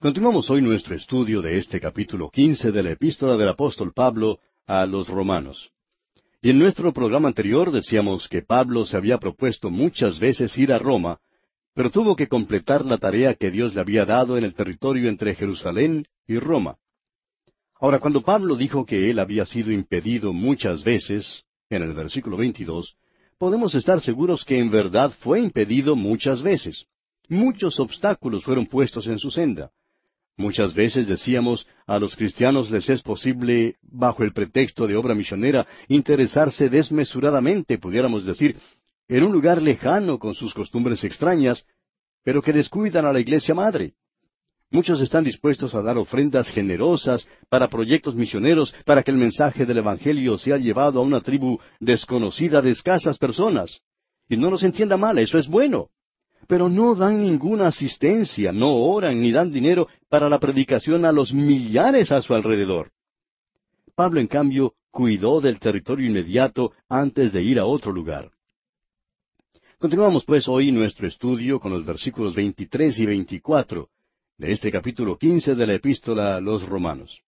Continuamos hoy nuestro estudio de este capítulo quince de la epístola del apóstol Pablo a los romanos. Y en nuestro programa anterior decíamos que Pablo se había propuesto muchas veces ir a Roma, pero tuvo que completar la tarea que Dios le había dado en el territorio entre Jerusalén y Roma. Ahora, cuando Pablo dijo que él había sido impedido muchas veces, en el versículo 22, podemos estar seguros que en verdad fue impedido muchas veces. Muchos obstáculos fueron puestos en su senda. Muchas veces decíamos, a los cristianos les es posible, bajo el pretexto de obra misionera, interesarse desmesuradamente, pudiéramos decir, en un lugar lejano con sus costumbres extrañas, pero que descuidan a la iglesia madre. Muchos están dispuestos a dar ofrendas generosas para proyectos misioneros para que el mensaje del Evangelio sea llevado a una tribu desconocida de escasas personas. Y no nos entienda mal, eso es bueno pero no dan ninguna asistencia, no oran ni dan dinero para la predicación a los millares a su alrededor. Pablo, en cambio, cuidó del territorio inmediato antes de ir a otro lugar. Continuamos pues hoy nuestro estudio con los versículos 23 y 24 de este capítulo 15 de la epístola a los romanos.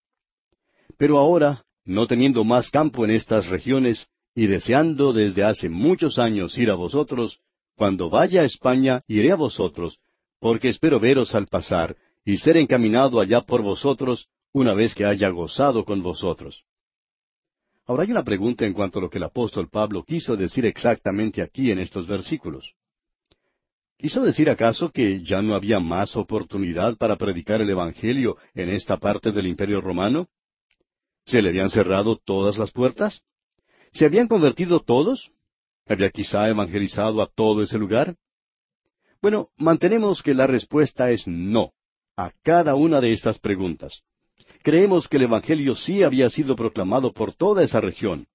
Pero ahora, no teniendo más campo en estas regiones, y deseando desde hace muchos años ir a vosotros, cuando vaya a España, iré a vosotros, porque espero veros al pasar, y ser encaminado allá por vosotros, una vez que haya gozado con vosotros. Ahora hay una pregunta en cuanto a lo que el apóstol Pablo quiso decir exactamente aquí en estos versículos. ¿Quiso decir acaso que ya no había más oportunidad para predicar el Evangelio en esta parte del Imperio romano? ¿Se le habían cerrado todas las puertas? ¿Se habían convertido todos? ¿Había quizá evangelizado a todo ese lugar? Bueno, mantenemos que la respuesta es no a cada una de estas preguntas. Creemos que el Evangelio sí había sido proclamado por toda esa región.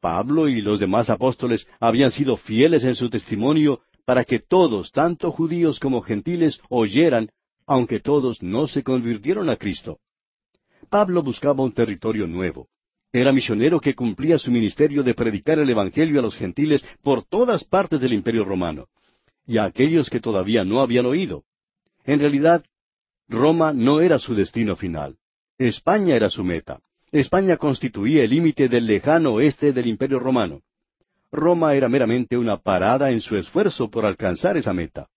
Pablo y los demás apóstoles habían sido fieles en su testimonio para que todos, tanto judíos como gentiles, oyeran, aunque todos no se convirtieron a Cristo. Pablo buscaba un territorio nuevo. Era misionero que cumplía su ministerio de predicar el Evangelio a los gentiles por todas partes del Imperio romano, y a aquellos que todavía no habían oído. En realidad, Roma no era su destino final. España era su meta. España constituía el límite del lejano oeste del Imperio romano. Roma era meramente una parada en su esfuerzo por alcanzar esa meta.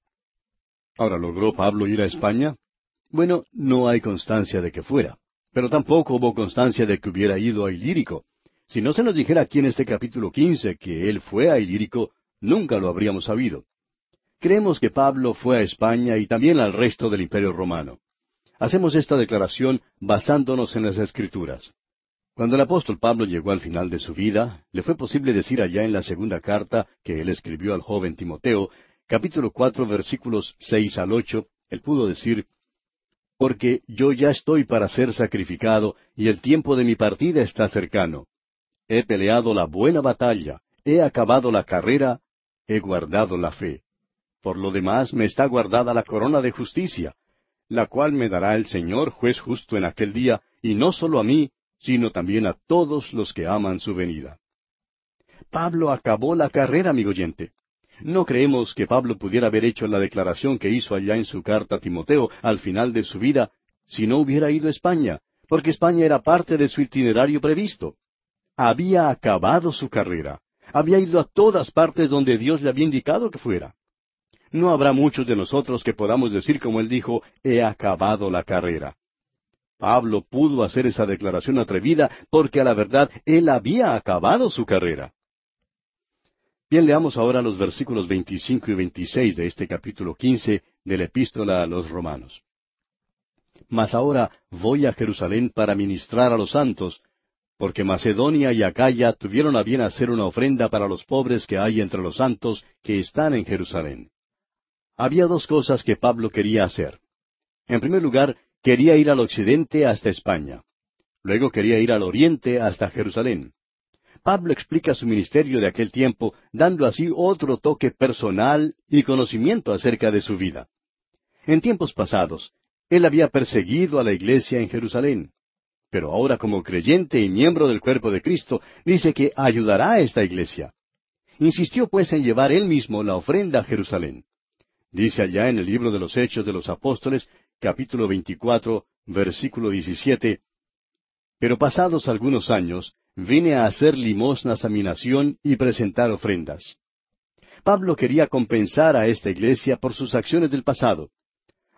Ahora, ¿logró Pablo ir a España? Bueno, no hay constancia de que fuera. Pero tampoco hubo constancia de que hubiera ido a Ilírico. Si no se nos dijera aquí en este capítulo quince que él fue a Ilírico, nunca lo habríamos sabido. Creemos que Pablo fue a España y también al resto del Imperio romano. Hacemos esta declaración basándonos en las Escrituras. Cuando el apóstol Pablo llegó al final de su vida, le fue posible decir allá en la segunda carta que él escribió al joven Timoteo, capítulo cuatro versículos seis al ocho, él pudo decir, porque yo ya estoy para ser sacrificado, y el tiempo de mi partida está cercano. He peleado la buena batalla, he acabado la carrera, he guardado la fe. Por lo demás me está guardada la corona de justicia, la cual me dará el Señor juez justo en aquel día, y no solo a mí, sino también a todos los que aman su venida. Pablo acabó la carrera, amigo oyente. No creemos que Pablo pudiera haber hecho la declaración que hizo allá en su carta a Timoteo al final de su vida si no hubiera ido a España, porque España era parte de su itinerario previsto. Había acabado su carrera, había ido a todas partes donde Dios le había indicado que fuera. No habrá muchos de nosotros que podamos decir como él dijo, he acabado la carrera. Pablo pudo hacer esa declaración atrevida porque a la verdad él había acabado su carrera. Bien, leamos ahora los versículos 25 y 26 de este capítulo 15 de la epístola a los romanos. Mas ahora voy a Jerusalén para ministrar a los santos, porque Macedonia y Acaya tuvieron a bien hacer una ofrenda para los pobres que hay entre los santos que están en Jerusalén. Había dos cosas que Pablo quería hacer. En primer lugar, quería ir al occidente hasta España. Luego quería ir al oriente hasta Jerusalén. Pablo explica su ministerio de aquel tiempo, dando así otro toque personal y conocimiento acerca de su vida. En tiempos pasados, él había perseguido a la iglesia en Jerusalén, pero ahora como creyente y miembro del cuerpo de Cristo, dice que ayudará a esta iglesia. Insistió pues en llevar él mismo la ofrenda a Jerusalén. Dice allá en el libro de los Hechos de los Apóstoles, capítulo 24, versículo 17, Pero pasados algunos años, vine a hacer limosnas a mi nación y presentar ofrendas. Pablo quería compensar a esta iglesia por sus acciones del pasado.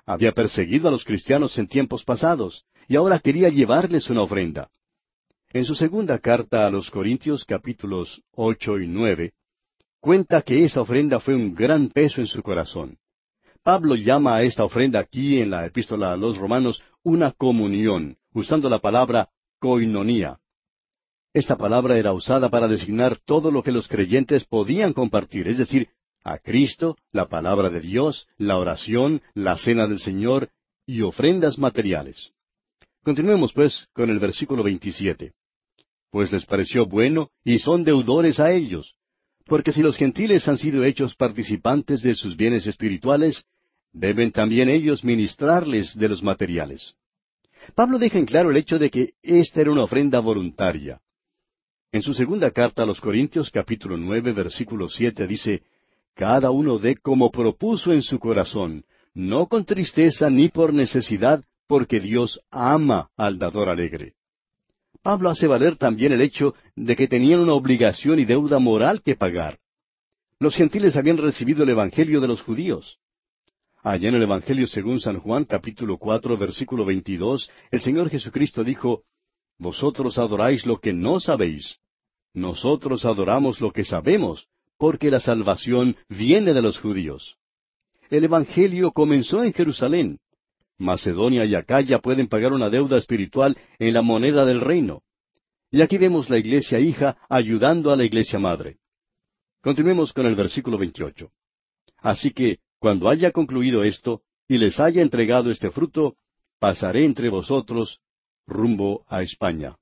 Había perseguido a los cristianos en tiempos pasados, y ahora quería llevarles una ofrenda. En su segunda carta a los Corintios capítulos ocho y nueve, cuenta que esa ofrenda fue un gran peso en su corazón. Pablo llama a esta ofrenda aquí en la epístola a los Romanos una comunión, usando la palabra koinonía. Esta palabra era usada para designar todo lo que los creyentes podían compartir, es decir, a Cristo, la palabra de Dios, la oración, la cena del Señor y ofrendas materiales. Continuemos, pues, con el versículo 27. Pues les pareció bueno y son deudores a ellos, porque si los gentiles han sido hechos participantes de sus bienes espirituales, deben también ellos ministrarles de los materiales. Pablo deja en claro el hecho de que esta era una ofrenda voluntaria. En su segunda carta a los Corintios capítulo nueve versículo siete dice, Cada uno dé como propuso en su corazón, no con tristeza ni por necesidad, porque Dios ama al dador alegre. Pablo hace valer también el hecho de que tenían una obligación y deuda moral que pagar. Los gentiles habían recibido el Evangelio de los judíos. Allá en el Evangelio según San Juan capítulo cuatro versículo veintidós, el Señor Jesucristo dijo, Vosotros adoráis lo que no sabéis. Nosotros adoramos lo que sabemos, porque la salvación viene de los judíos. El Evangelio comenzó en Jerusalén. Macedonia y Acaya pueden pagar una deuda espiritual en la moneda del reino. Y aquí vemos la iglesia hija ayudando a la iglesia madre. Continuemos con el versículo 28. Así que, cuando haya concluido esto, y les haya entregado este fruto, pasaré entre vosotros rumbo a España.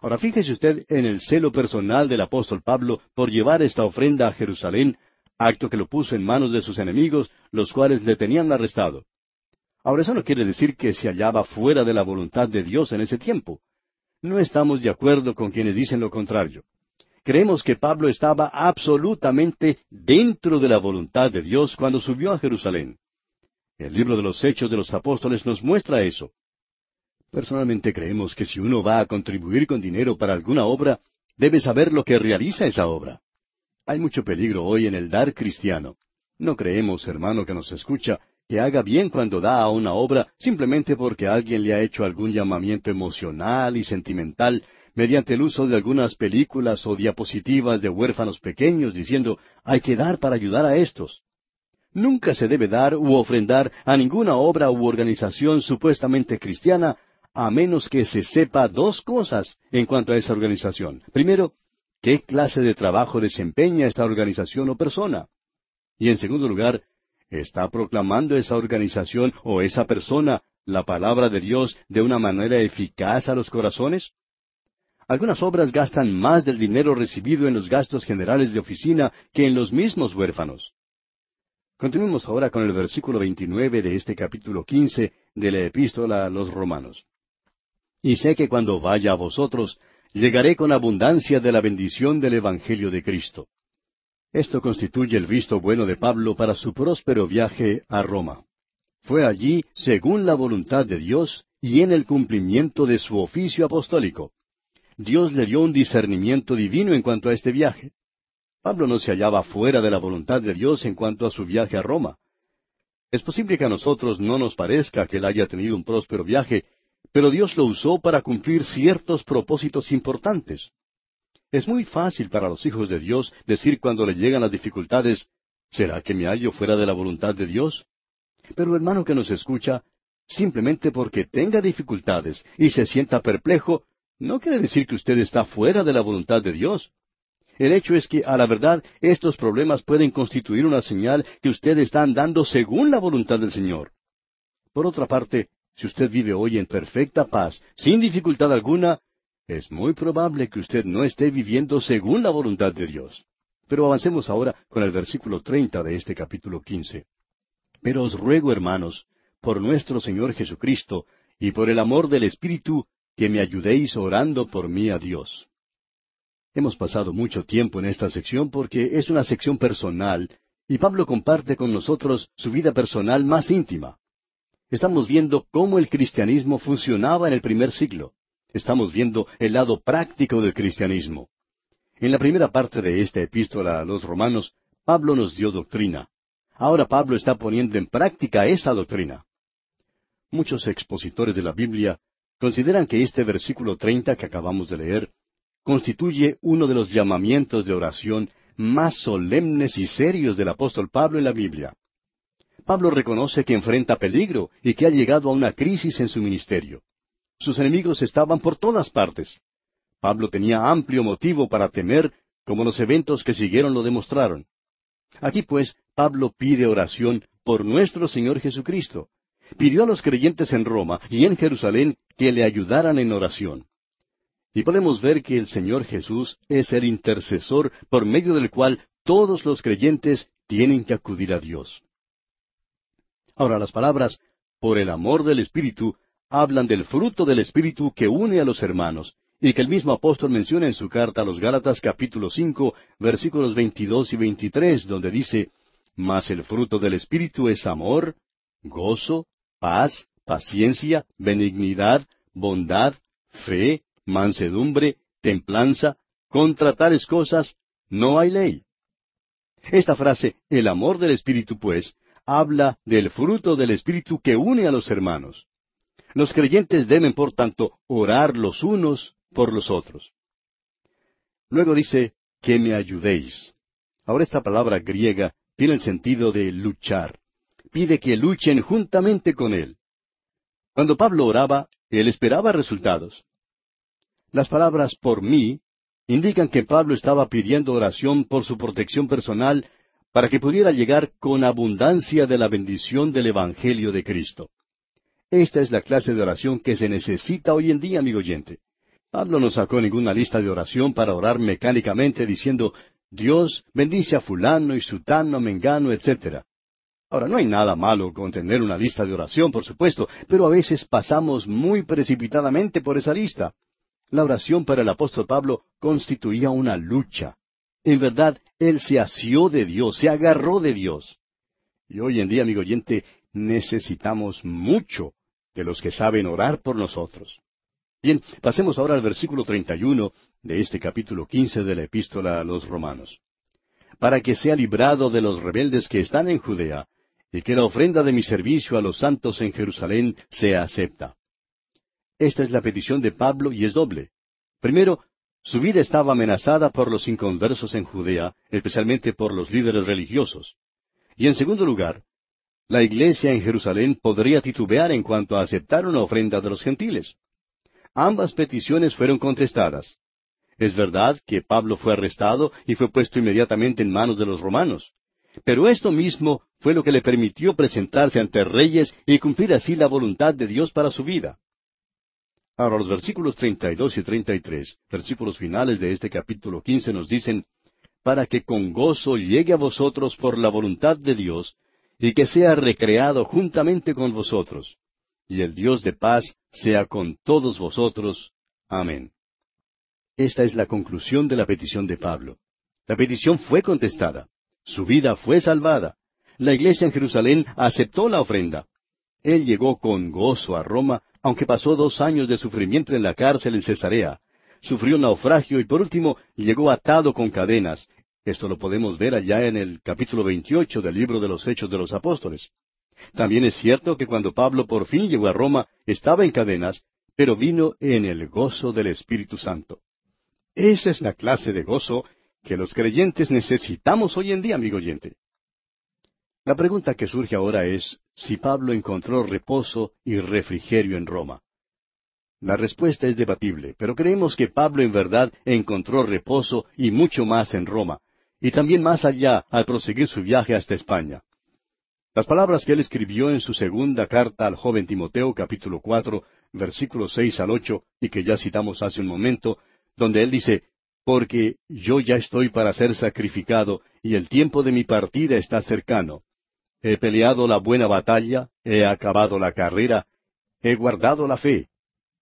Ahora fíjese usted en el celo personal del apóstol Pablo por llevar esta ofrenda a Jerusalén, acto que lo puso en manos de sus enemigos, los cuales le tenían arrestado. Ahora eso no quiere decir que se hallaba fuera de la voluntad de Dios en ese tiempo. No estamos de acuerdo con quienes dicen lo contrario. Creemos que Pablo estaba absolutamente dentro de la voluntad de Dios cuando subió a Jerusalén. El libro de los Hechos de los Apóstoles nos muestra eso. Personalmente creemos que si uno va a contribuir con dinero para alguna obra, debe saber lo que realiza esa obra. Hay mucho peligro hoy en el dar cristiano. No creemos, hermano que nos escucha, que haga bien cuando da a una obra simplemente porque alguien le ha hecho algún llamamiento emocional y sentimental mediante el uso de algunas películas o diapositivas de huérfanos pequeños diciendo hay que dar para ayudar a estos. Nunca se debe dar u ofrendar a ninguna obra u organización supuestamente cristiana a menos que se sepa dos cosas en cuanto a esa organización. Primero, qué clase de trabajo desempeña esta organización o persona. Y en segundo lugar, ¿está proclamando esa organización o esa persona la palabra de Dios de una manera eficaz a los corazones? Algunas obras gastan más del dinero recibido en los gastos generales de oficina que en los mismos huérfanos. Continuemos ahora con el versículo 29 de este capítulo 15 de la epístola a los romanos. Y sé que cuando vaya a vosotros, llegaré con abundancia de la bendición del Evangelio de Cristo. Esto constituye el visto bueno de Pablo para su próspero viaje a Roma. Fue allí según la voluntad de Dios y en el cumplimiento de su oficio apostólico. Dios le dio un discernimiento divino en cuanto a este viaje. Pablo no se hallaba fuera de la voluntad de Dios en cuanto a su viaje a Roma. Es posible que a nosotros no nos parezca que él haya tenido un próspero viaje pero Dios lo usó para cumplir ciertos propósitos importantes. Es muy fácil para los hijos de Dios decir cuando le llegan las dificultades, ¿será que me hallo fuera de la voluntad de Dios? Pero hermano que nos escucha, simplemente porque tenga dificultades y se sienta perplejo, no quiere decir que usted está fuera de la voluntad de Dios. El hecho es que, a la verdad, estos problemas pueden constituir una señal que usted está andando según la voluntad del Señor. Por otra parte, si usted vive hoy en perfecta paz, sin dificultad alguna, es muy probable que usted no esté viviendo según la voluntad de Dios. Pero avancemos ahora con el versículo treinta de este capítulo quince. Pero os ruego, hermanos, por nuestro Señor Jesucristo, y por el amor del Espíritu, que me ayudéis orando por mí a Dios. Hemos pasado mucho tiempo en esta sección porque es una sección personal, y Pablo comparte con nosotros su vida personal más íntima. Estamos viendo cómo el cristianismo funcionaba en el primer siglo. Estamos viendo el lado práctico del cristianismo. En la primera parte de esta epístola a los romanos, Pablo nos dio doctrina. Ahora Pablo está poniendo en práctica esa doctrina. Muchos expositores de la Biblia consideran que este versículo treinta que acabamos de leer constituye uno de los llamamientos de oración más solemnes y serios del apóstol Pablo en la Biblia. Pablo reconoce que enfrenta peligro y que ha llegado a una crisis en su ministerio. Sus enemigos estaban por todas partes. Pablo tenía amplio motivo para temer, como los eventos que siguieron lo demostraron. Aquí pues Pablo pide oración por nuestro Señor Jesucristo. Pidió a los creyentes en Roma y en Jerusalén que le ayudaran en oración. Y podemos ver que el Señor Jesús es el intercesor por medio del cual todos los creyentes tienen que acudir a Dios. Ahora las palabras, por el amor del Espíritu, hablan del fruto del Espíritu que une a los hermanos, y que el mismo apóstol menciona en su carta a los Gálatas capítulo cinco, versículos veintidós y veintitrés, donde dice, Mas el fruto del Espíritu es amor, gozo, paz, paciencia, benignidad, bondad, fe, mansedumbre, templanza, contra tales cosas no hay ley. Esta frase, el amor del Espíritu, pues, habla del fruto del Espíritu que une a los hermanos. Los creyentes deben, por tanto, orar los unos por los otros. Luego dice, que me ayudéis. Ahora esta palabra griega tiene el sentido de luchar. Pide que luchen juntamente con él. Cuando Pablo oraba, él esperaba resultados. Las palabras por mí indican que Pablo estaba pidiendo oración por su protección personal para que pudiera llegar con abundancia de la bendición del Evangelio de Cristo. Esta es la clase de oración que se necesita hoy en día, amigo oyente. Pablo no sacó ninguna lista de oración para orar mecánicamente diciendo, Dios bendice a fulano y sutano, mengano, etc. Ahora, no hay nada malo con tener una lista de oración, por supuesto, pero a veces pasamos muy precipitadamente por esa lista. La oración para el apóstol Pablo constituía una lucha. En verdad, él se asió de Dios, se agarró de Dios. Y hoy en día, amigo oyente, necesitamos mucho de los que saben orar por nosotros. Bien, pasemos ahora al versículo 31 de este capítulo 15 de la epístola a los romanos. Para que sea librado de los rebeldes que están en Judea, y que la ofrenda de mi servicio a los santos en Jerusalén sea acepta. Esta es la petición de Pablo y es doble. Primero, su vida estaba amenazada por los inconversos en Judea, especialmente por los líderes religiosos. Y en segundo lugar, la iglesia en Jerusalén podría titubear en cuanto a aceptar una ofrenda de los gentiles. Ambas peticiones fueron contestadas. Es verdad que Pablo fue arrestado y fue puesto inmediatamente en manos de los romanos. Pero esto mismo fue lo que le permitió presentarse ante reyes y cumplir así la voluntad de Dios para su vida. Ahora los versículos 32 y 33, versículos finales de este capítulo 15 nos dicen, para que con gozo llegue a vosotros por la voluntad de Dios, y que sea recreado juntamente con vosotros. Y el Dios de paz sea con todos vosotros. Amén. Esta es la conclusión de la petición de Pablo. La petición fue contestada. Su vida fue salvada. La iglesia en Jerusalén aceptó la ofrenda. Él llegó con gozo a Roma aunque pasó dos años de sufrimiento en la cárcel en Cesarea. Sufrió naufragio y por último llegó atado con cadenas. Esto lo podemos ver allá en el capítulo 28 del libro de los Hechos de los Apóstoles. También es cierto que cuando Pablo por fin llegó a Roma estaba en cadenas, pero vino en el gozo del Espíritu Santo. Esa es la clase de gozo que los creyentes necesitamos hoy en día, amigo oyente. La pregunta que surge ahora es si Pablo encontró reposo y refrigerio en Roma. La respuesta es debatible, pero creemos que Pablo en verdad encontró reposo y mucho más en Roma, y también más allá al proseguir su viaje hasta España. Las palabras que él escribió en su segunda carta al joven Timoteo, capítulo cuatro, versículos seis al ocho, y que ya citamos hace un momento, donde él dice, Porque yo ya estoy para ser sacrificado, y el tiempo de mi partida está cercano. He peleado la buena batalla, he acabado la carrera, he guardado la fe.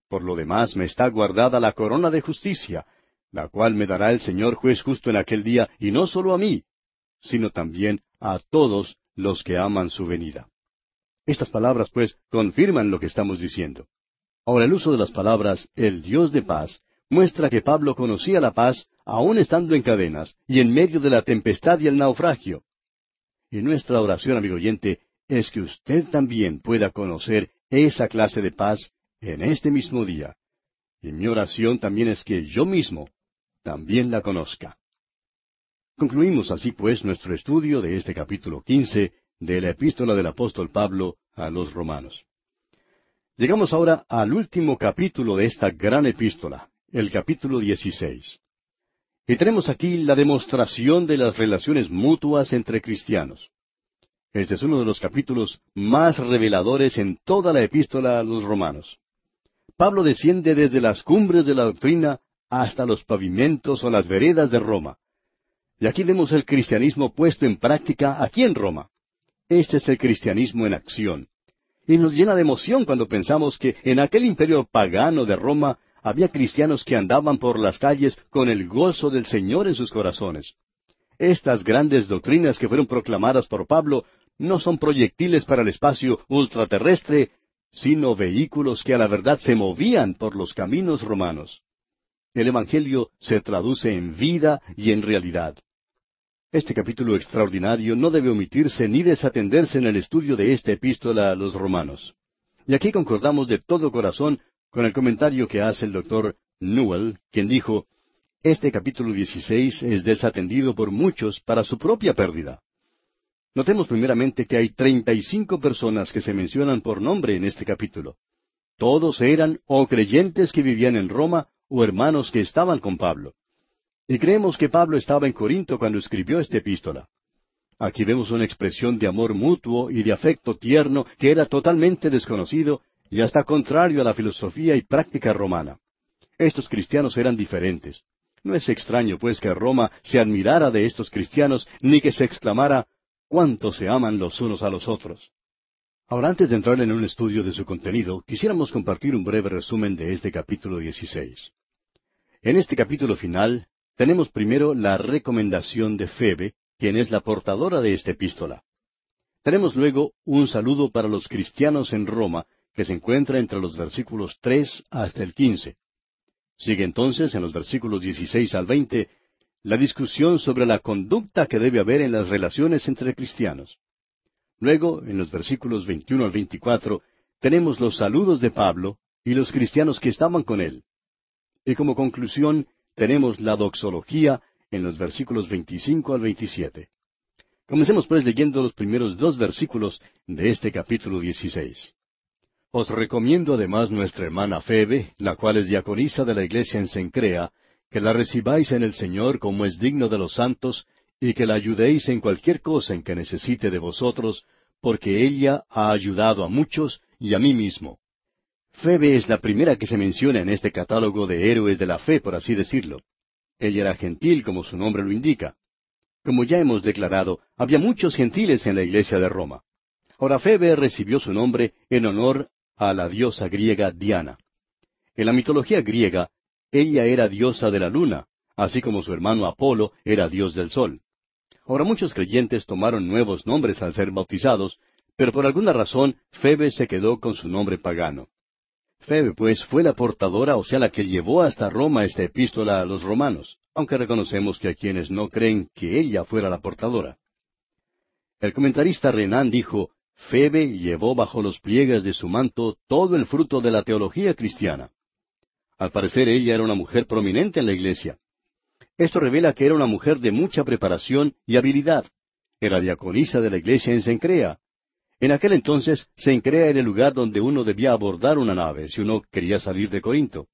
Por lo demás me está guardada la corona de justicia, la cual me dará el Señor juez justo en aquel día, y no solo a mí, sino también a todos los que aman su venida. Estas palabras, pues, confirman lo que estamos diciendo. Ahora, el uso de las palabras el Dios de paz muestra que Pablo conocía la paz aún estando en cadenas y en medio de la tempestad y el naufragio. Y nuestra oración, amigo oyente, es que usted también pueda conocer esa clase de paz en este mismo día. Y mi oración también es que yo mismo también la conozca. Concluimos así pues nuestro estudio de este capítulo quince de la epístola del apóstol Pablo a los romanos. Llegamos ahora al último capítulo de esta gran epístola, el capítulo dieciséis. Y tenemos aquí la demostración de las relaciones mutuas entre cristianos. Este es uno de los capítulos más reveladores en toda la epístola a los romanos. Pablo desciende desde las cumbres de la doctrina hasta los pavimentos o las veredas de Roma. Y aquí vemos el cristianismo puesto en práctica aquí en Roma. Este es el cristianismo en acción. Y nos llena de emoción cuando pensamos que en aquel imperio pagano de Roma había cristianos que andaban por las calles con el gozo del Señor en sus corazones. Estas grandes doctrinas que fueron proclamadas por Pablo no son proyectiles para el espacio ultraterrestre, sino vehículos que a la verdad se movían por los caminos romanos. El Evangelio se traduce en vida y en realidad. Este capítulo extraordinario no debe omitirse ni desatenderse en el estudio de esta epístola a los romanos. Y aquí concordamos de todo corazón con el comentario que hace el doctor Newell, quien dijo, Este capítulo 16 es desatendido por muchos para su propia pérdida. Notemos primeramente que hay treinta y cinco personas que se mencionan por nombre en este capítulo. Todos eran o creyentes que vivían en Roma o hermanos que estaban con Pablo. Y creemos que Pablo estaba en Corinto cuando escribió esta epístola. Aquí vemos una expresión de amor mutuo y de afecto tierno que era totalmente desconocido y hasta contrario a la filosofía y práctica romana. Estos cristianos eran diferentes. No es extraño, pues, que Roma se admirara de estos cristianos, ni que se exclamara cuánto se aman los unos a los otros. Ahora, antes de entrar en un estudio de su contenido, quisiéramos compartir un breve resumen de este capítulo 16. En este capítulo final, tenemos primero la recomendación de Febe, quien es la portadora de esta epístola. Tenemos luego un saludo para los cristianos en Roma, que se encuentra entre los versículos tres hasta el quince. Sigue entonces en los versículos dieciséis al veinte la discusión sobre la conducta que debe haber en las relaciones entre cristianos. Luego, en los versículos 21 al 24, tenemos los saludos de Pablo y los cristianos que estaban con él. Y como conclusión, tenemos la doxología en los versículos 25 al 27. Comencemos pues leyendo los primeros dos versículos de este capítulo 16. Os recomiendo además nuestra hermana Febe, la cual es diaconisa de la iglesia en Sencrea, que la recibáis en el Señor como es digno de los santos, y que la ayudéis en cualquier cosa en que necesite de vosotros, porque ella ha ayudado a muchos y a mí mismo. Febe es la primera que se menciona en este catálogo de héroes de la fe, por así decirlo. Ella era gentil, como su nombre lo indica. Como ya hemos declarado, había muchos gentiles en la iglesia de Roma. Ahora Febe recibió su nombre en honor a la diosa griega Diana. En la mitología griega, ella era diosa de la luna, así como su hermano Apolo era dios del sol. Ahora muchos creyentes tomaron nuevos nombres al ser bautizados, pero por alguna razón Febe se quedó con su nombre pagano. Febe, pues, fue la portadora, o sea, la que llevó hasta Roma esta epístola a los romanos, aunque reconocemos que hay quienes no creen que ella fuera la portadora. El comentarista Renan dijo, Febe llevó bajo los pliegues de su manto todo el fruto de la teología cristiana. Al parecer ella era una mujer prominente en la iglesia. Esto revela que era una mujer de mucha preparación y habilidad. Era diaconisa de la iglesia en Sencrea. En aquel entonces, Sencrea era el lugar donde uno debía abordar una nave si uno quería salir de Corinto.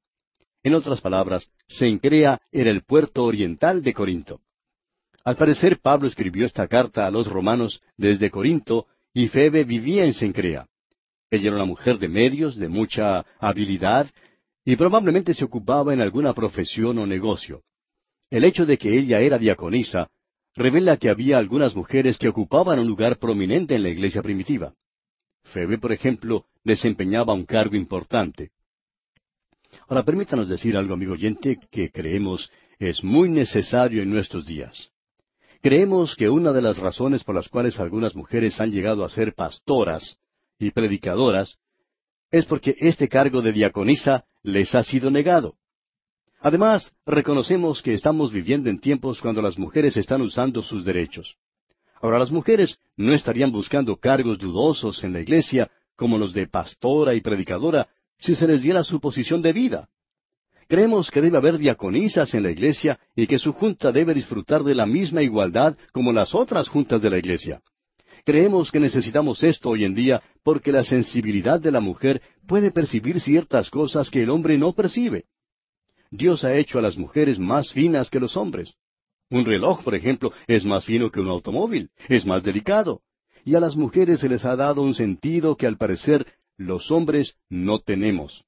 En otras palabras, Sencrea era el puerto oriental de Corinto. Al parecer, Pablo escribió esta carta a los romanos desde Corinto y Febe vivía en Sencrea. Ella era una mujer de medios, de mucha habilidad, y probablemente se ocupaba en alguna profesión o negocio. El hecho de que ella era diaconisa revela que había algunas mujeres que ocupaban un lugar prominente en la iglesia primitiva. Febe, por ejemplo, desempeñaba un cargo importante. Ahora permítanos decir algo, amigo oyente, que creemos es muy necesario en nuestros días. Creemos que una de las razones por las cuales algunas mujeres han llegado a ser pastoras y predicadoras, es porque este cargo de diaconisa les ha sido negado. Además, reconocemos que estamos viviendo en tiempos cuando las mujeres están usando sus derechos. Ahora, las mujeres no estarían buscando cargos dudosos en la iglesia como los de pastora y predicadora si se les diera su posición de vida. Creemos que debe haber diaconisas en la iglesia y que su junta debe disfrutar de la misma igualdad como las otras juntas de la iglesia. Creemos que necesitamos esto hoy en día porque la sensibilidad de la mujer puede percibir ciertas cosas que el hombre no percibe. Dios ha hecho a las mujeres más finas que los hombres. Un reloj, por ejemplo, es más fino que un automóvil, es más delicado. Y a las mujeres se les ha dado un sentido que al parecer los hombres no tenemos.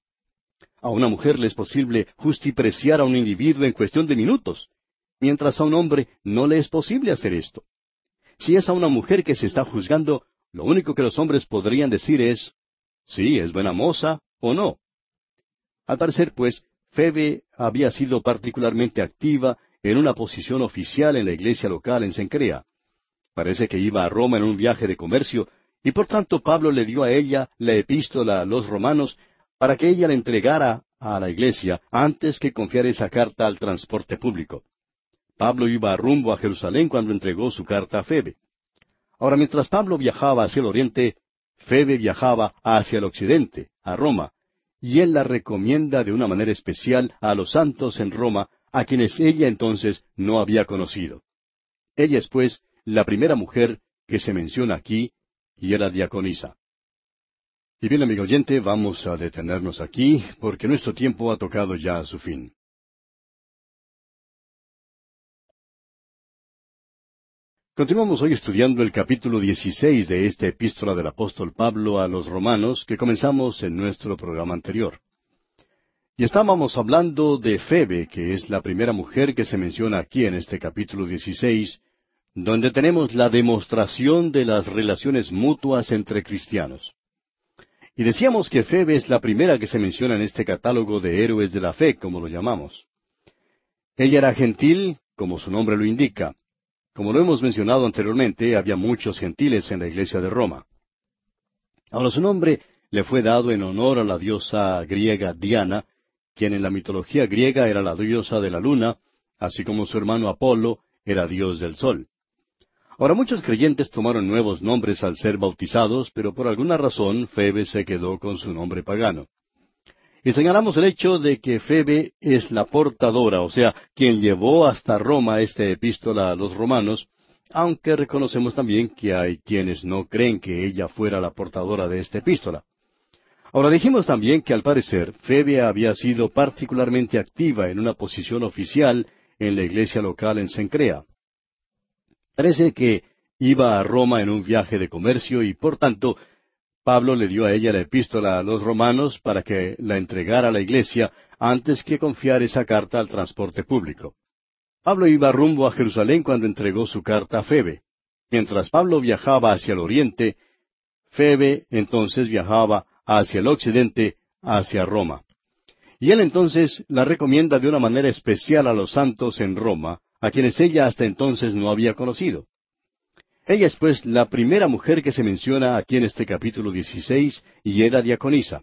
A una mujer le es posible justipreciar a un individuo en cuestión de minutos, mientras a un hombre no le es posible hacer esto. Si es a una mujer que se está juzgando, lo único que los hombres podrían decir es, sí, es buena moza o no. Al parecer, pues, Febe había sido particularmente activa en una posición oficial en la iglesia local en Sencrea. Parece que iba a Roma en un viaje de comercio, y por tanto Pablo le dio a ella la epístola a los romanos para que ella la entregara a la iglesia antes que confiara esa carta al transporte público. Pablo iba rumbo a Jerusalén cuando entregó su carta a Febe. Ahora, mientras Pablo viajaba hacia el oriente, Febe viajaba hacia el occidente, a Roma, y él la recomienda de una manera especial a los santos en Roma a quienes ella entonces no había conocido. Ella es, pues, la primera mujer que se menciona aquí, y era diaconisa. Y bien, amigo oyente, vamos a detenernos aquí, porque nuestro tiempo ha tocado ya a su fin. Continuamos hoy estudiando el capítulo 16 de esta epístola del apóstol Pablo a los romanos que comenzamos en nuestro programa anterior. Y estábamos hablando de Febe, que es la primera mujer que se menciona aquí en este capítulo 16, donde tenemos la demostración de las relaciones mutuas entre cristianos. Y decíamos que Febe es la primera que se menciona en este catálogo de héroes de la fe, como lo llamamos. Ella era gentil, como su nombre lo indica. Como lo hemos mencionado anteriormente, había muchos gentiles en la iglesia de Roma. Ahora su nombre le fue dado en honor a la diosa griega Diana, quien en la mitología griega era la diosa de la luna, así como su hermano Apolo era dios del sol. Ahora muchos creyentes tomaron nuevos nombres al ser bautizados, pero por alguna razón Febe se quedó con su nombre pagano. Y señalamos el hecho de que Febe es la portadora, o sea, quien llevó hasta Roma esta epístola a los romanos, aunque reconocemos también que hay quienes no creen que ella fuera la portadora de esta epístola. Ahora dijimos también que al parecer Febe había sido particularmente activa en una posición oficial en la iglesia local en Sencrea. Parece que iba a Roma en un viaje de comercio y por tanto Pablo le dio a ella la epístola a los romanos para que la entregara a la iglesia antes que confiar esa carta al transporte público. Pablo iba rumbo a Jerusalén cuando entregó su carta a Febe. Mientras Pablo viajaba hacia el oriente, Febe entonces viajaba hacia el occidente, hacia Roma. Y él entonces la recomienda de una manera especial a los santos en Roma, a quienes ella hasta entonces no había conocido. Ella es pues la primera mujer que se menciona aquí en este capítulo 16 y era diaconisa.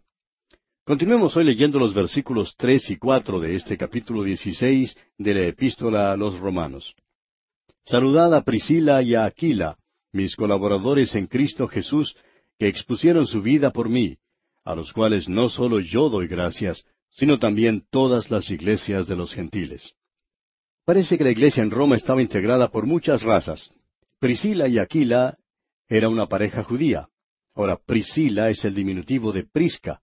Continuemos hoy leyendo los versículos tres y cuatro de este capítulo 16 de la epístola a los romanos. Saludad a Priscila y a Aquila, mis colaboradores en Cristo Jesús, que expusieron su vida por mí, a los cuales no solo yo doy gracias, sino también todas las iglesias de los gentiles. Parece que la iglesia en Roma estaba integrada por muchas razas. Priscila y Aquila era una pareja judía. Ahora, Priscila es el diminutivo de Prisca.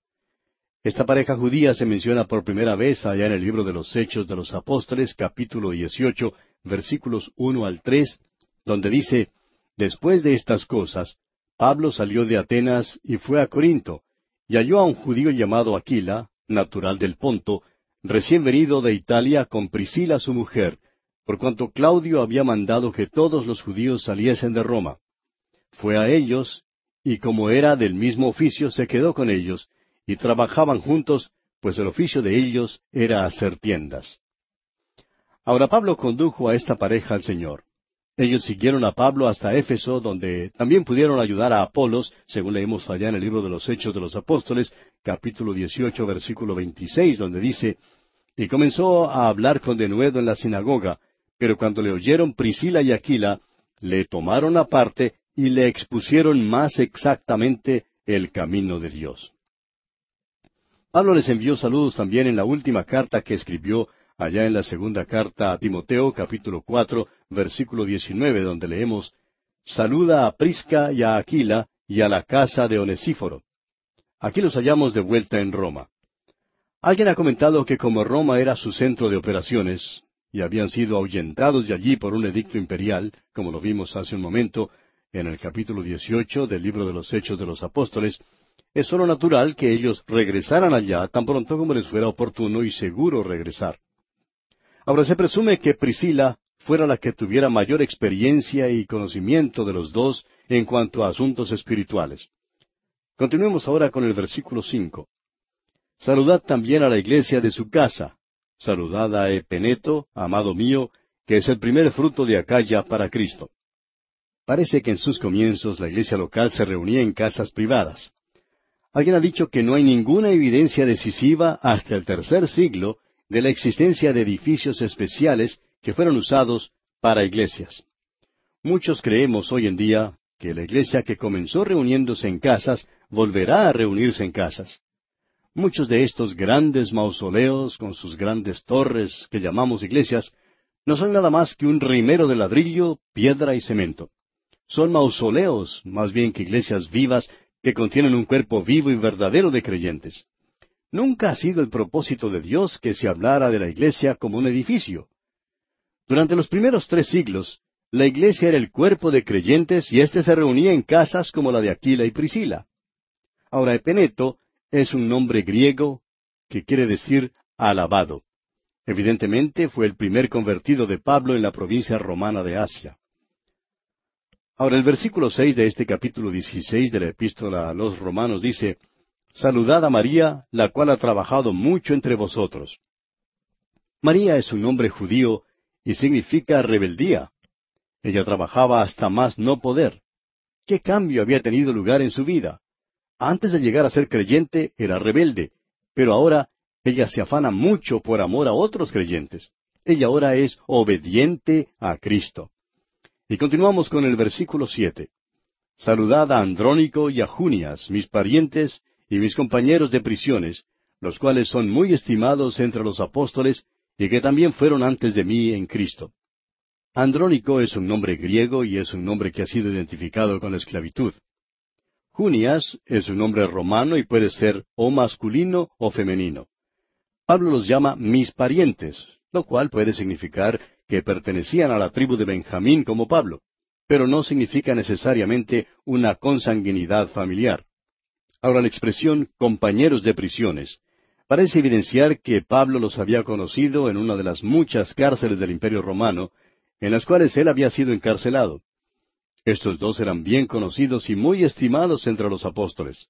Esta pareja judía se menciona por primera vez allá en el libro de los Hechos de los Apóstoles, capítulo 18, versículos 1 al 3, donde dice, Después de estas cosas, Pablo salió de Atenas y fue a Corinto, y halló a un judío llamado Aquila, natural del Ponto, recién venido de Italia con Priscila su mujer, por cuanto Claudio había mandado que todos los judíos saliesen de Roma. Fue a ellos, y como era del mismo oficio, se quedó con ellos, y trabajaban juntos, pues el oficio de ellos era hacer tiendas. Ahora Pablo condujo a esta pareja al Señor. Ellos siguieron a Pablo hasta Éfeso, donde también pudieron ayudar a Apolos, según leemos allá en el libro de los Hechos de los Apóstoles, capítulo 18, versículo 26, donde dice, Y comenzó a hablar con denuedo en la sinagoga, pero cuando le oyeron Priscila y Aquila, le tomaron aparte y le expusieron más exactamente el camino de Dios. Pablo les envió saludos también en la última carta que escribió allá en la segunda carta a Timoteo, capítulo cuatro, versículo diecinueve, donde leemos Saluda a Prisca y a Aquila y a la casa de Onesíforo. Aquí los hallamos de vuelta en Roma. Alguien ha comentado que como Roma era su centro de operaciones, y habían sido ahuyentados de allí por un edicto imperial, como lo vimos hace un momento en el capítulo dieciocho del libro de los Hechos de los Apóstoles, es solo natural que ellos regresaran allá tan pronto como les fuera oportuno y seguro regresar. Ahora se presume que Priscila fuera la que tuviera mayor experiencia y conocimiento de los dos en cuanto a asuntos espirituales. Continuemos ahora con el versículo cinco. Saludad también a la iglesia de su casa. Saludad a Epeneto, amado mío, que es el primer fruto de Acaya para Cristo. Parece que en sus comienzos la iglesia local se reunía en casas privadas. Alguien ha dicho que no hay ninguna evidencia decisiva hasta el tercer siglo de la existencia de edificios especiales que fueron usados para iglesias. Muchos creemos hoy en día que la iglesia que comenzó reuniéndose en casas volverá a reunirse en casas. Muchos de estos grandes mausoleos con sus grandes torres que llamamos iglesias no son nada más que un rimero de ladrillo, piedra y cemento. Son mausoleos más bien que iglesias vivas que contienen un cuerpo vivo y verdadero de creyentes. Nunca ha sido el propósito de Dios que se hablara de la iglesia como un edificio. Durante los primeros tres siglos, la iglesia era el cuerpo de creyentes y éste se reunía en casas como la de Aquila y Priscila. Ahora, Epeneto es un nombre griego que quiere decir alabado. Evidentemente fue el primer convertido de Pablo en la provincia romana de Asia. Ahora el versículo seis de este capítulo dieciséis de la epístola a los romanos dice Saludad a María, la cual ha trabajado mucho entre vosotros. María es un nombre judío y significa rebeldía. Ella trabajaba hasta más no poder. ¿Qué cambio había tenido lugar en su vida? Antes de llegar a ser creyente era rebelde, pero ahora ella se afana mucho por amor a otros creyentes. Ella ahora es obediente a Cristo. Y continuamos con el versículo siete. Saludad a Andrónico y a Junias, mis parientes, y mis compañeros de prisiones, los cuales son muy estimados entre los apóstoles y que también fueron antes de mí en Cristo. Andrónico es un nombre griego y es un nombre que ha sido identificado con la esclavitud. Junias es un nombre romano y puede ser o masculino o femenino. Pablo los llama mis parientes, lo cual puede significar que pertenecían a la tribu de Benjamín como Pablo, pero no significa necesariamente una consanguinidad familiar. Ahora la expresión compañeros de prisiones parece evidenciar que Pablo los había conocido en una de las muchas cárceles del Imperio romano, en las cuales él había sido encarcelado. Estos dos eran bien conocidos y muy estimados entre los apóstoles.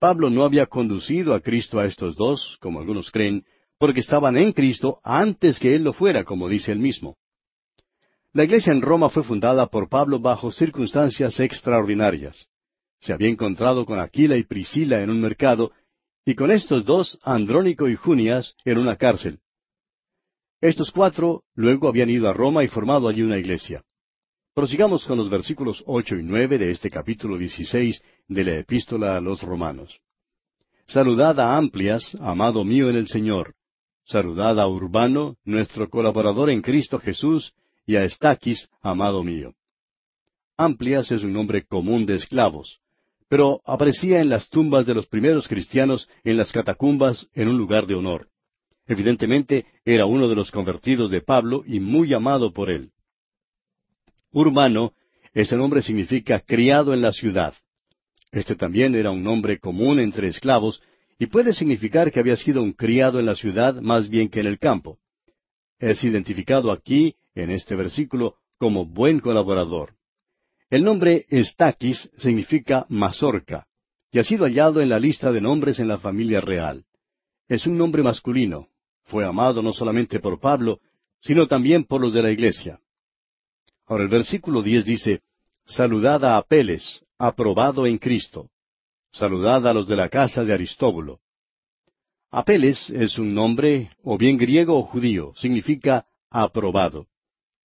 Pablo no había conducido a Cristo a estos dos, como algunos creen, porque estaban en Cristo antes que él lo fuera, como dice él mismo. La iglesia en Roma fue fundada por Pablo bajo circunstancias extraordinarias se había encontrado con Aquila y Priscila en un mercado, y con estos dos, Andrónico y Junias, en una cárcel. Estos cuatro luego habían ido a Roma y formado allí una iglesia. Prosigamos con los versículos ocho y nueve de este capítulo dieciséis de la Epístola a los Romanos. Saludad a Amplias, amado mío en el Señor. Saludad a Urbano, nuestro colaborador en Cristo Jesús, y a Estaquis, amado mío. Amplias es un nombre común de esclavos pero aparecía en las tumbas de los primeros cristianos en las catacumbas en un lugar de honor. Evidentemente era uno de los convertidos de Pablo y muy amado por él. Urbano, ese nombre significa criado en la ciudad. Este también era un nombre común entre esclavos y puede significar que había sido un criado en la ciudad más bien que en el campo. Es identificado aquí, en este versículo, como buen colaborador. El nombre Estaquis significa mazorca, y ha sido hallado en la lista de nombres en la familia real. Es un nombre masculino. Fue amado no solamente por Pablo, sino también por los de la iglesia. Ahora el versículo diez dice, Saludad a Apeles, aprobado en Cristo. Saludad a los de la casa de Aristóbulo. Apeles es un nombre, o bien griego o judío, significa aprobado.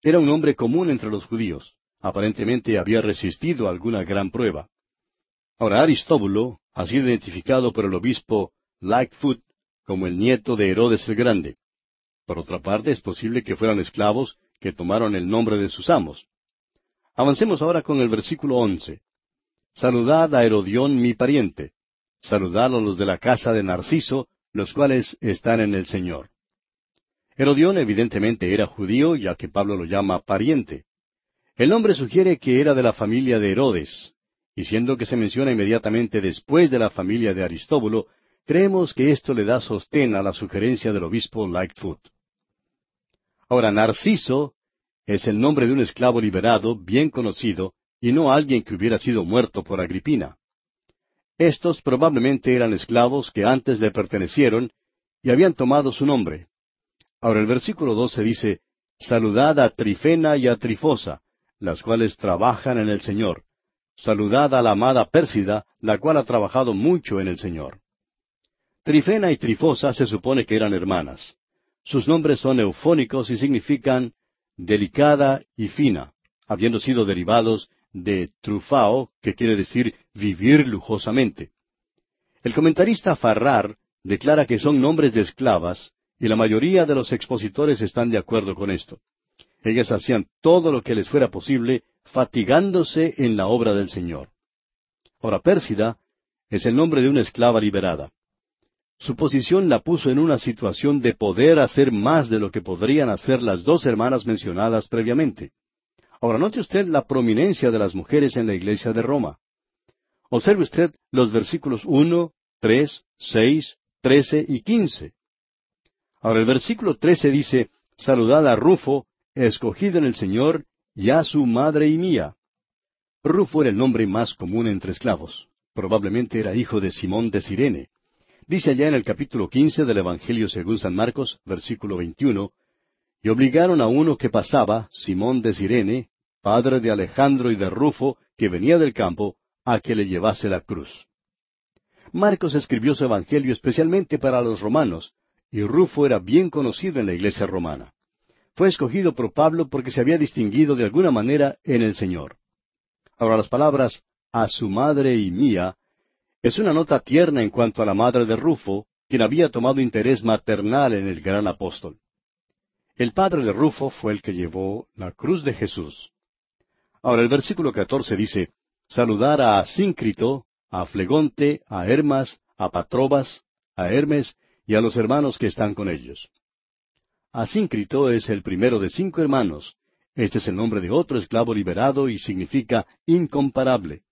Era un nombre común entre los judíos. Aparentemente había resistido alguna gran prueba. Ahora Aristóbulo ha sido identificado por el obispo Lightfoot como el nieto de Herodes el Grande. Por otra parte, es posible que fueran esclavos que tomaron el nombre de sus amos. Avancemos ahora con el versículo once. Saludad a Herodión mi pariente. Saludad a los de la casa de Narciso, los cuales están en el Señor. Herodión evidentemente era judío, ya que Pablo lo llama pariente. El nombre sugiere que era de la familia de Herodes, y siendo que se menciona inmediatamente después de la familia de Aristóbulo, creemos que esto le da sostén a la sugerencia del obispo Lightfoot. Ahora, Narciso es el nombre de un esclavo liberado, bien conocido, y no alguien que hubiera sido muerto por Agripina. Estos probablemente eran esclavos que antes le pertenecieron y habían tomado su nombre. Ahora el versículo 12 dice, Saludad a Trifena y a Trifosa, las cuales trabajan en el Señor. Saludad a la amada Pérsida, la cual ha trabajado mucho en el Señor. Trifena y Trifosa se supone que eran hermanas. Sus nombres son eufónicos y significan delicada y fina, habiendo sido derivados de trufao, que quiere decir vivir lujosamente. El comentarista Farrar declara que son nombres de esclavas, y la mayoría de los expositores están de acuerdo con esto. Ellas hacían todo lo que les fuera posible, fatigándose en la obra del Señor. Ahora, Pérsida es el nombre de una esclava liberada. Su posición la puso en una situación de poder hacer más de lo que podrían hacer las dos hermanas mencionadas previamente. Ahora note usted la prominencia de las mujeres en la iglesia de Roma. Observe usted los versículos uno, tres, seis, trece y quince. Ahora el versículo trece dice, Saludad a Rufo, escogido en el Señor, y a su madre y mía. Rufo era el nombre más común entre esclavos. Probablemente era hijo de Simón de Sirene. Dice allá en el capítulo quince del Evangelio según San Marcos, versículo veintiuno, y obligaron a uno que pasaba, Simón de Sirene, padre de Alejandro y de Rufo, que venía del campo, a que le llevase la cruz. Marcos escribió su Evangelio especialmente para los romanos, y Rufo era bien conocido en la iglesia romana. Fue escogido por Pablo porque se había distinguido de alguna manera en el Señor. Ahora las palabras a su madre y mía es una nota tierna en cuanto a la madre de Rufo, quien había tomado interés maternal en el gran apóstol. El padre de Rufo fue el que llevó la cruz de Jesús. Ahora el versículo 14 dice, saludar a Asíncrito, a Flegonte, a Hermas, a Patrobas, a Hermes y a los hermanos que están con ellos. Asíncrito es el primero de cinco hermanos. Este es el nombre de otro esclavo liberado y significa incomparable.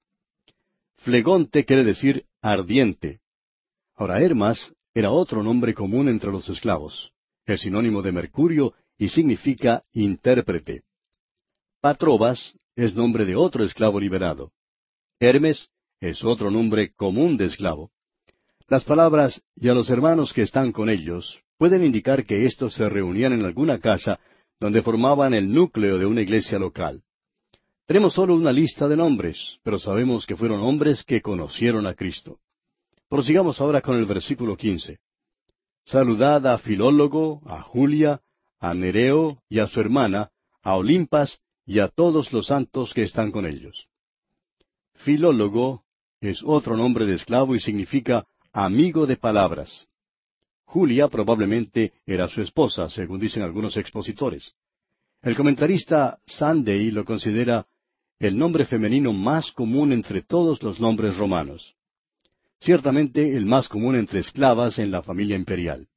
Flegonte quiere decir ardiente. Ahora Hermas era otro nombre común entre los esclavos. Es sinónimo de mercurio y significa intérprete. Patrobas es nombre de otro esclavo liberado. Hermes es otro nombre común de esclavo. Las palabras y a los hermanos que están con ellos pueden indicar que éstos se reunían en alguna casa donde formaban el núcleo de una iglesia local. Tenemos solo una lista de nombres, pero sabemos que fueron hombres que conocieron a Cristo. Prosigamos ahora con el versículo quince. Saludad a Filólogo, a Julia, a Nereo y a su hermana, a Olimpas y a todos los santos que están con ellos. Filólogo es otro nombre de esclavo y significa amigo de palabras. Julia probablemente era su esposa, según dicen algunos expositores. El comentarista Sandey lo considera el nombre femenino más común entre todos los nombres romanos. Ciertamente el más común entre esclavas en la familia imperial.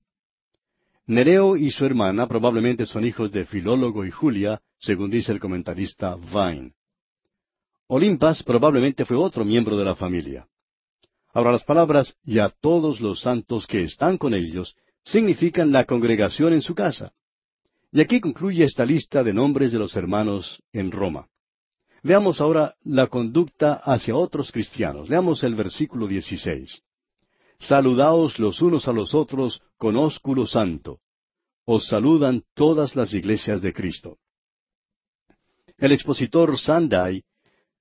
Nereo y su hermana probablemente son hijos de Filólogo y Julia, según dice el comentarista Vine. Olimpas probablemente fue otro miembro de la familia. Ahora las palabras y a todos los santos que están con ellos significan la congregación en su casa. Y aquí concluye esta lista de nombres de los hermanos en Roma. Veamos ahora la conducta hacia otros cristianos. Leamos el versículo 16. Saludaos los unos a los otros con ósculo santo. Os saludan todas las iglesias de Cristo. El expositor Sandai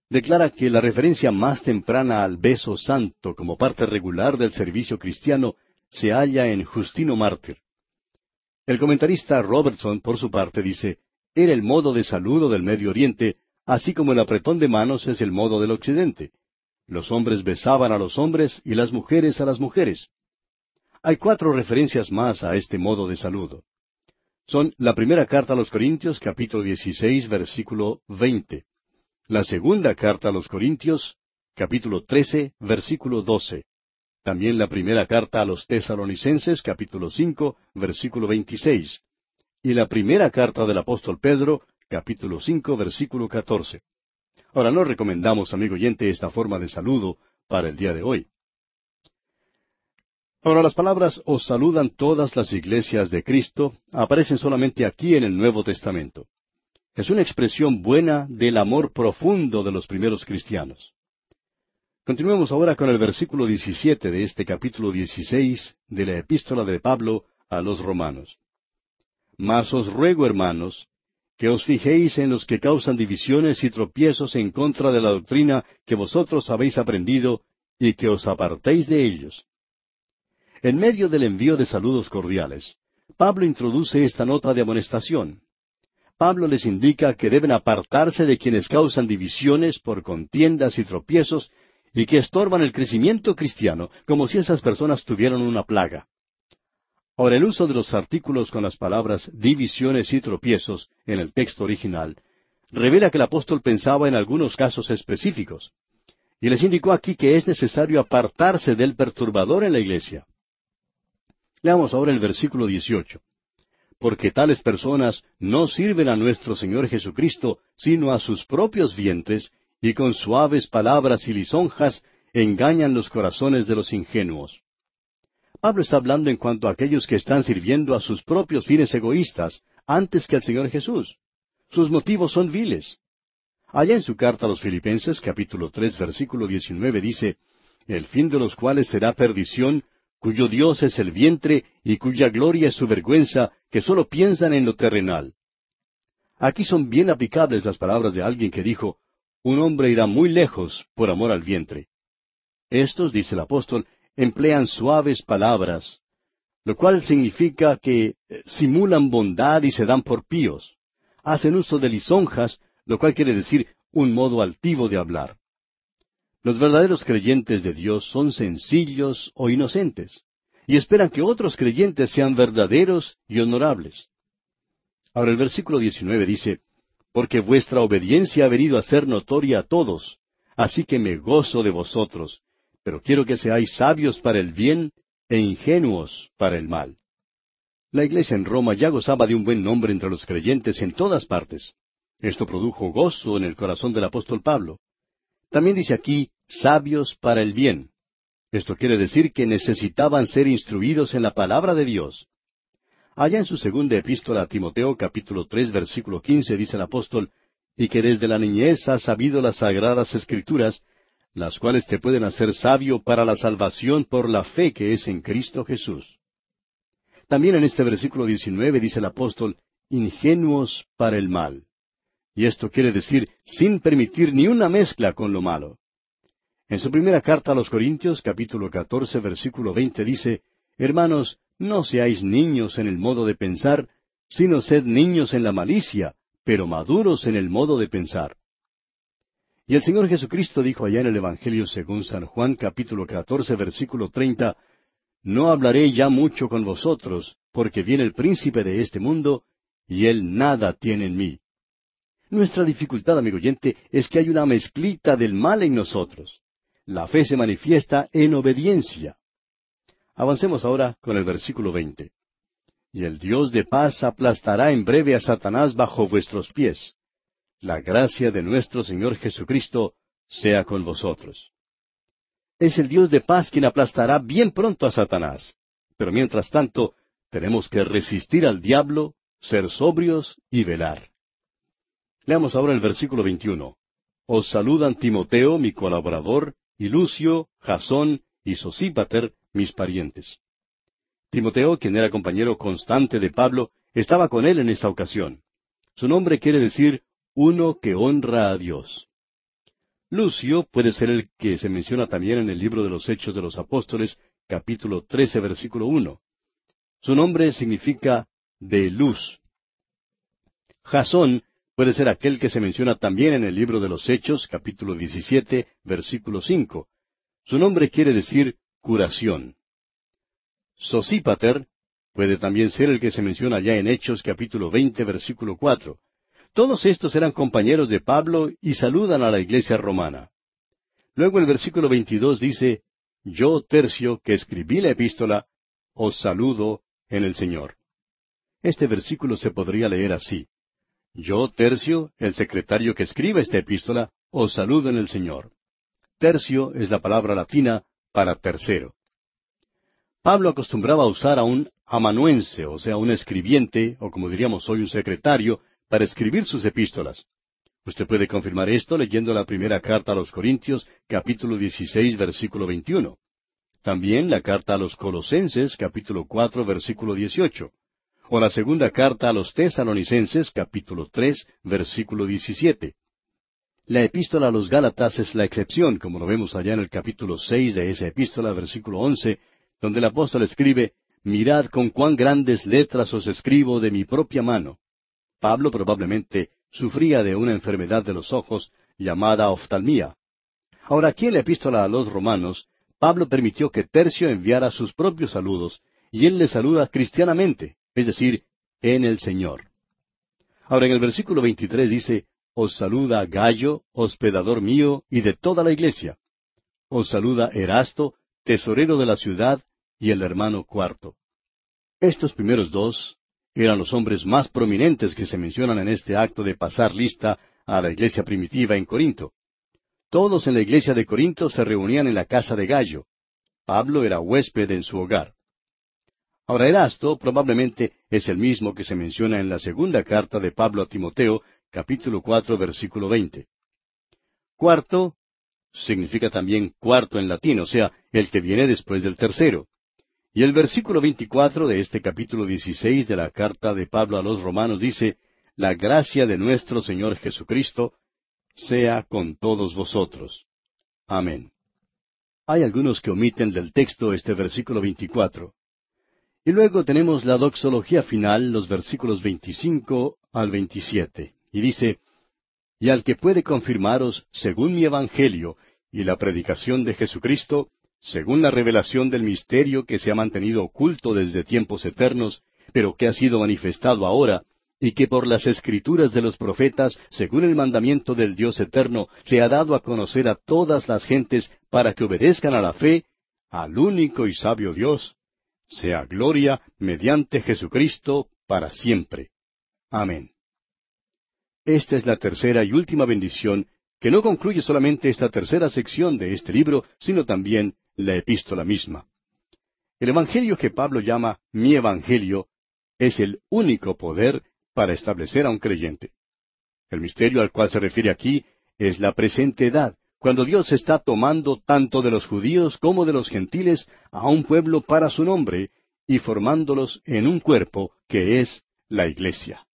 declara que la referencia más temprana al beso santo como parte regular del servicio cristiano se halla en Justino Mártir. El comentarista Robertson, por su parte, dice, era el modo de saludo del Medio Oriente, así como el apretón de manos es el modo del Occidente. Los hombres besaban a los hombres y las mujeres a las mujeres. Hay cuatro referencias más a este modo de saludo. Son la primera carta a los Corintios, capítulo 16, versículo 20. La segunda carta a los Corintios, capítulo 13, versículo 12. También la primera carta a los Tesalonicenses, capítulo 5, versículo 26. Y la primera carta del apóstol Pedro, capítulo 5, versículo 14. Ahora, no recomendamos, amigo oyente, esta forma de saludo para el día de hoy. Ahora, las palabras os saludan todas las iglesias de Cristo aparecen solamente aquí en el Nuevo Testamento. Es una expresión buena del amor profundo de los primeros cristianos. Continuemos ahora con el versículo 17 de este capítulo 16 de la epístola de Pablo a los romanos. Mas os ruego, hermanos, que os fijéis en los que causan divisiones y tropiezos en contra de la doctrina que vosotros habéis aprendido y que os apartéis de ellos. En medio del envío de saludos cordiales, Pablo introduce esta nota de amonestación. Pablo les indica que deben apartarse de quienes causan divisiones por contiendas y tropiezos y que estorban el crecimiento cristiano como si esas personas tuvieran una plaga. Ahora, el uso de los artículos con las palabras divisiones y tropiezos en el texto original revela que el apóstol pensaba en algunos casos específicos. Y les indicó aquí que es necesario apartarse del perturbador en la iglesia. Leamos ahora el versículo 18. Porque tales personas no sirven a nuestro Señor Jesucristo, sino a sus propios vientres, y con suaves palabras y lisonjas engañan los corazones de los ingenuos. Pablo está hablando en cuanto a aquellos que están sirviendo a sus propios fines egoístas antes que al Señor Jesús. Sus motivos son viles. Allá en su carta a los Filipenses, capítulo tres, versículo diecinueve, dice, El fin de los cuales será perdición, cuyo Dios es el vientre y cuya gloria es su vergüenza, que sólo piensan en lo terrenal. Aquí son bien aplicables las palabras de alguien que dijo, Un hombre irá muy lejos por amor al vientre. Estos, dice el apóstol, emplean suaves palabras, lo cual significa que eh, simulan bondad y se dan por píos. Hacen uso de lisonjas, lo cual quiere decir un modo altivo de hablar. Los verdaderos creyentes de Dios son sencillos o inocentes, y esperan que otros creyentes sean verdaderos y honorables. Ahora el versículo 19 dice, Porque vuestra obediencia ha venido a ser notoria a todos, así que me gozo de vosotros, pero quiero que seáis sabios para el bien e ingenuos para el mal. La iglesia en Roma ya gozaba de un buen nombre entre los creyentes en todas partes. Esto produjo gozo en el corazón del apóstol Pablo. También dice aquí, sabios para el bien. Esto quiere decir que necesitaban ser instruidos en la palabra de Dios. Allá en su segunda epístola a Timoteo capítulo tres versículo quince dice el apóstol, y que desde la niñez ha sabido las sagradas escrituras, las cuales te pueden hacer sabio para la salvación por la fe que es en Cristo Jesús. También en este versículo 19 dice el apóstol, ingenuos para el mal. Y esto quiere decir sin permitir ni una mezcla con lo malo. En su primera carta a los Corintios, capítulo 14, versículo 20 dice, Hermanos, no seáis niños en el modo de pensar, sino sed niños en la malicia, pero maduros en el modo de pensar. Y el Señor Jesucristo dijo allá en el Evangelio según San Juan capítulo 14 versículo 30, No hablaré ya mucho con vosotros, porque viene el príncipe de este mundo, y él nada tiene en mí. Nuestra dificultad, amigo oyente, es que hay una mezclita del mal en nosotros. La fe se manifiesta en obediencia. Avancemos ahora con el versículo 20. Y el Dios de paz aplastará en breve a Satanás bajo vuestros pies. La gracia de nuestro Señor Jesucristo sea con vosotros. Es el Dios de paz quien aplastará bien pronto a Satanás. Pero mientras tanto, tenemos que resistir al diablo, ser sobrios y velar. Leamos ahora el versículo 21. Os saludan Timoteo, mi colaborador, y Lucio, Jasón y Sosípater, mis parientes. Timoteo, quien era compañero constante de Pablo, estaba con él en esta ocasión. Su nombre quiere decir uno que honra a Dios. Lucio puede ser el que se menciona también en el libro de los Hechos de los Apóstoles, capítulo 13, versículo 1. Su nombre significa de luz. Jasón puede ser aquel que se menciona también en el libro de los Hechos, capítulo 17, versículo 5. Su nombre quiere decir curación. Sosípater puede también ser el que se menciona ya en Hechos, capítulo 20, versículo 4. Todos estos eran compañeros de Pablo y saludan a la iglesia romana. Luego el versículo 22 dice, Yo, Tercio, que escribí la epístola, os saludo en el Señor. Este versículo se podría leer así. Yo, Tercio, el secretario que escribe esta epístola, os saludo en el Señor. Tercio es la palabra latina para tercero. Pablo acostumbraba a usar a un amanuense, o sea, un escribiente, o como diríamos hoy un secretario, para escribir sus epístolas. Usted puede confirmar esto leyendo la primera carta a los Corintios, capítulo 16, versículo 21. También la carta a los Colosenses, capítulo 4, versículo 18. O la segunda carta a los Tesalonicenses, capítulo 3, versículo 17. La epístola a los Gálatas es la excepción, como lo vemos allá en el capítulo 6 de esa epístola, versículo 11, donde el apóstol escribe, Mirad con cuán grandes letras os escribo de mi propia mano. Pablo probablemente sufría de una enfermedad de los ojos llamada oftalmía. Ahora aquí en la epístola a los romanos, Pablo permitió que Tercio enviara sus propios saludos, y él le saluda cristianamente, es decir, en el Señor. Ahora en el versículo 23 dice, Os saluda Gallo, hospedador mío, y de toda la iglesia. Os saluda Erasto, tesorero de la ciudad, y el hermano cuarto. Estos primeros dos eran los hombres más prominentes que se mencionan en este acto de pasar lista a la iglesia primitiva en Corinto. Todos en la iglesia de Corinto se reunían en la casa de Gallo. Pablo era huésped en su hogar. Ahora Erasto probablemente es el mismo que se menciona en la segunda carta de Pablo a Timoteo, capítulo cuatro, versículo veinte. Cuarto significa también cuarto en latín, o sea, el que viene después del tercero. Y el versículo 24 de este capítulo 16 de la carta de Pablo a los romanos dice, La gracia de nuestro Señor Jesucristo sea con todos vosotros. Amén. Hay algunos que omiten del texto este versículo 24. Y luego tenemos la doxología final, los versículos 25 al 27. Y dice, Y al que puede confirmaros, según mi evangelio y la predicación de Jesucristo, según la revelación del misterio que se ha mantenido oculto desde tiempos eternos, pero que ha sido manifestado ahora, y que por las escrituras de los profetas, según el mandamiento del Dios eterno, se ha dado a conocer a todas las gentes para que obedezcan a la fe, al único y sabio Dios, sea gloria mediante Jesucristo para siempre. Amén. Esta es la tercera y última bendición que no concluye solamente esta tercera sección de este libro, sino también la epístola misma. El Evangelio que Pablo llama mi Evangelio es el único poder para establecer a un creyente. El misterio al cual se refiere aquí es la presente edad, cuando Dios está tomando tanto de los judíos como de los gentiles a un pueblo para su nombre y formándolos en un cuerpo que es la iglesia.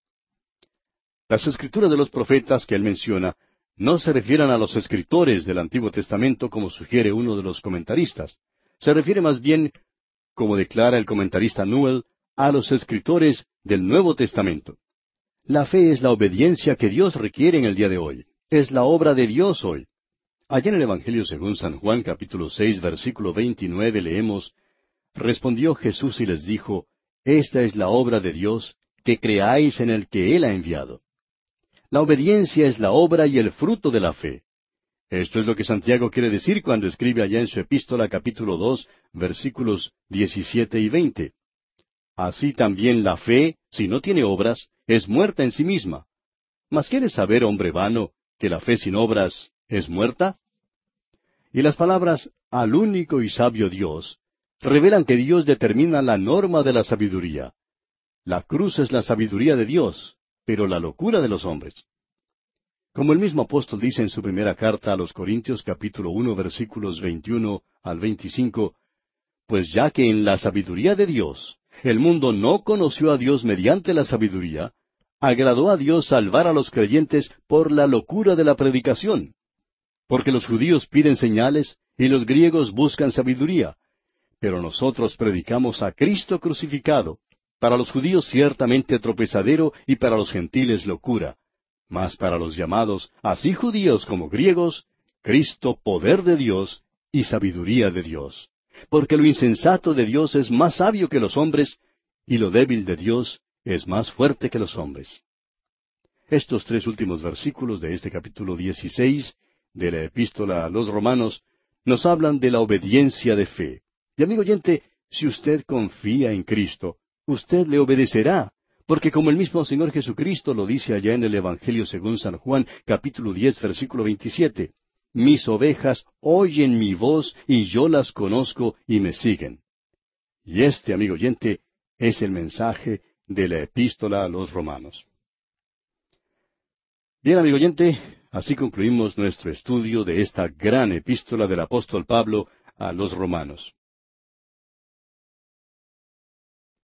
Las escrituras de los profetas que él menciona no se refieren a los escritores del Antiguo Testamento como sugiere uno de los comentaristas. Se refiere más bien, como declara el comentarista Newell, a los escritores del Nuevo Testamento. La fe es la obediencia que Dios requiere en el día de hoy. Es la obra de Dios hoy. Allá en el Evangelio según San Juan capítulo seis versículo veintinueve leemos Respondió Jesús y les dijo Esta es la obra de Dios, que creáis en el que Él ha enviado. La obediencia es la obra y el fruto de la fe. Esto es lo que Santiago quiere decir cuando escribe allá en su epístola capítulo dos, versículos diecisiete y veinte. Así también la fe, si no tiene obras, es muerta en sí misma. Mas ¿quieres saber, hombre vano, que la fe sin obras es muerta? Y las palabras al único y sabio Dios revelan que Dios determina la norma de la sabiduría. La cruz es la sabiduría de Dios, pero la locura de los hombres. Como el mismo apóstol dice en su primera carta a los Corintios capítulo uno versículos veintiuno al veinticinco, pues ya que en la sabiduría de Dios el mundo no conoció a Dios mediante la sabiduría, agradó a Dios salvar a los creyentes por la locura de la predicación. Porque los judíos piden señales y los griegos buscan sabiduría. Pero nosotros predicamos a Cristo crucificado, para los judíos ciertamente tropezadero y para los gentiles locura, mas para los llamados, así judíos como griegos, Cristo poder de Dios y sabiduría de Dios. Porque lo insensato de Dios es más sabio que los hombres, y lo débil de Dios es más fuerte que los hombres. Estos tres últimos versículos de este capítulo 16 de la epístola a los romanos nos hablan de la obediencia de fe. Y amigo oyente, si usted confía en Cristo, usted le obedecerá, porque como el mismo Señor Jesucristo lo dice allá en el Evangelio según San Juan, capítulo diez, versículo veintisiete, mis ovejas oyen mi voz y yo las conozco y me siguen. Y este, amigo oyente, es el mensaje de la epístola a los romanos. Bien, amigo oyente, así concluimos nuestro estudio de esta gran epístola del apóstol Pablo a los romanos.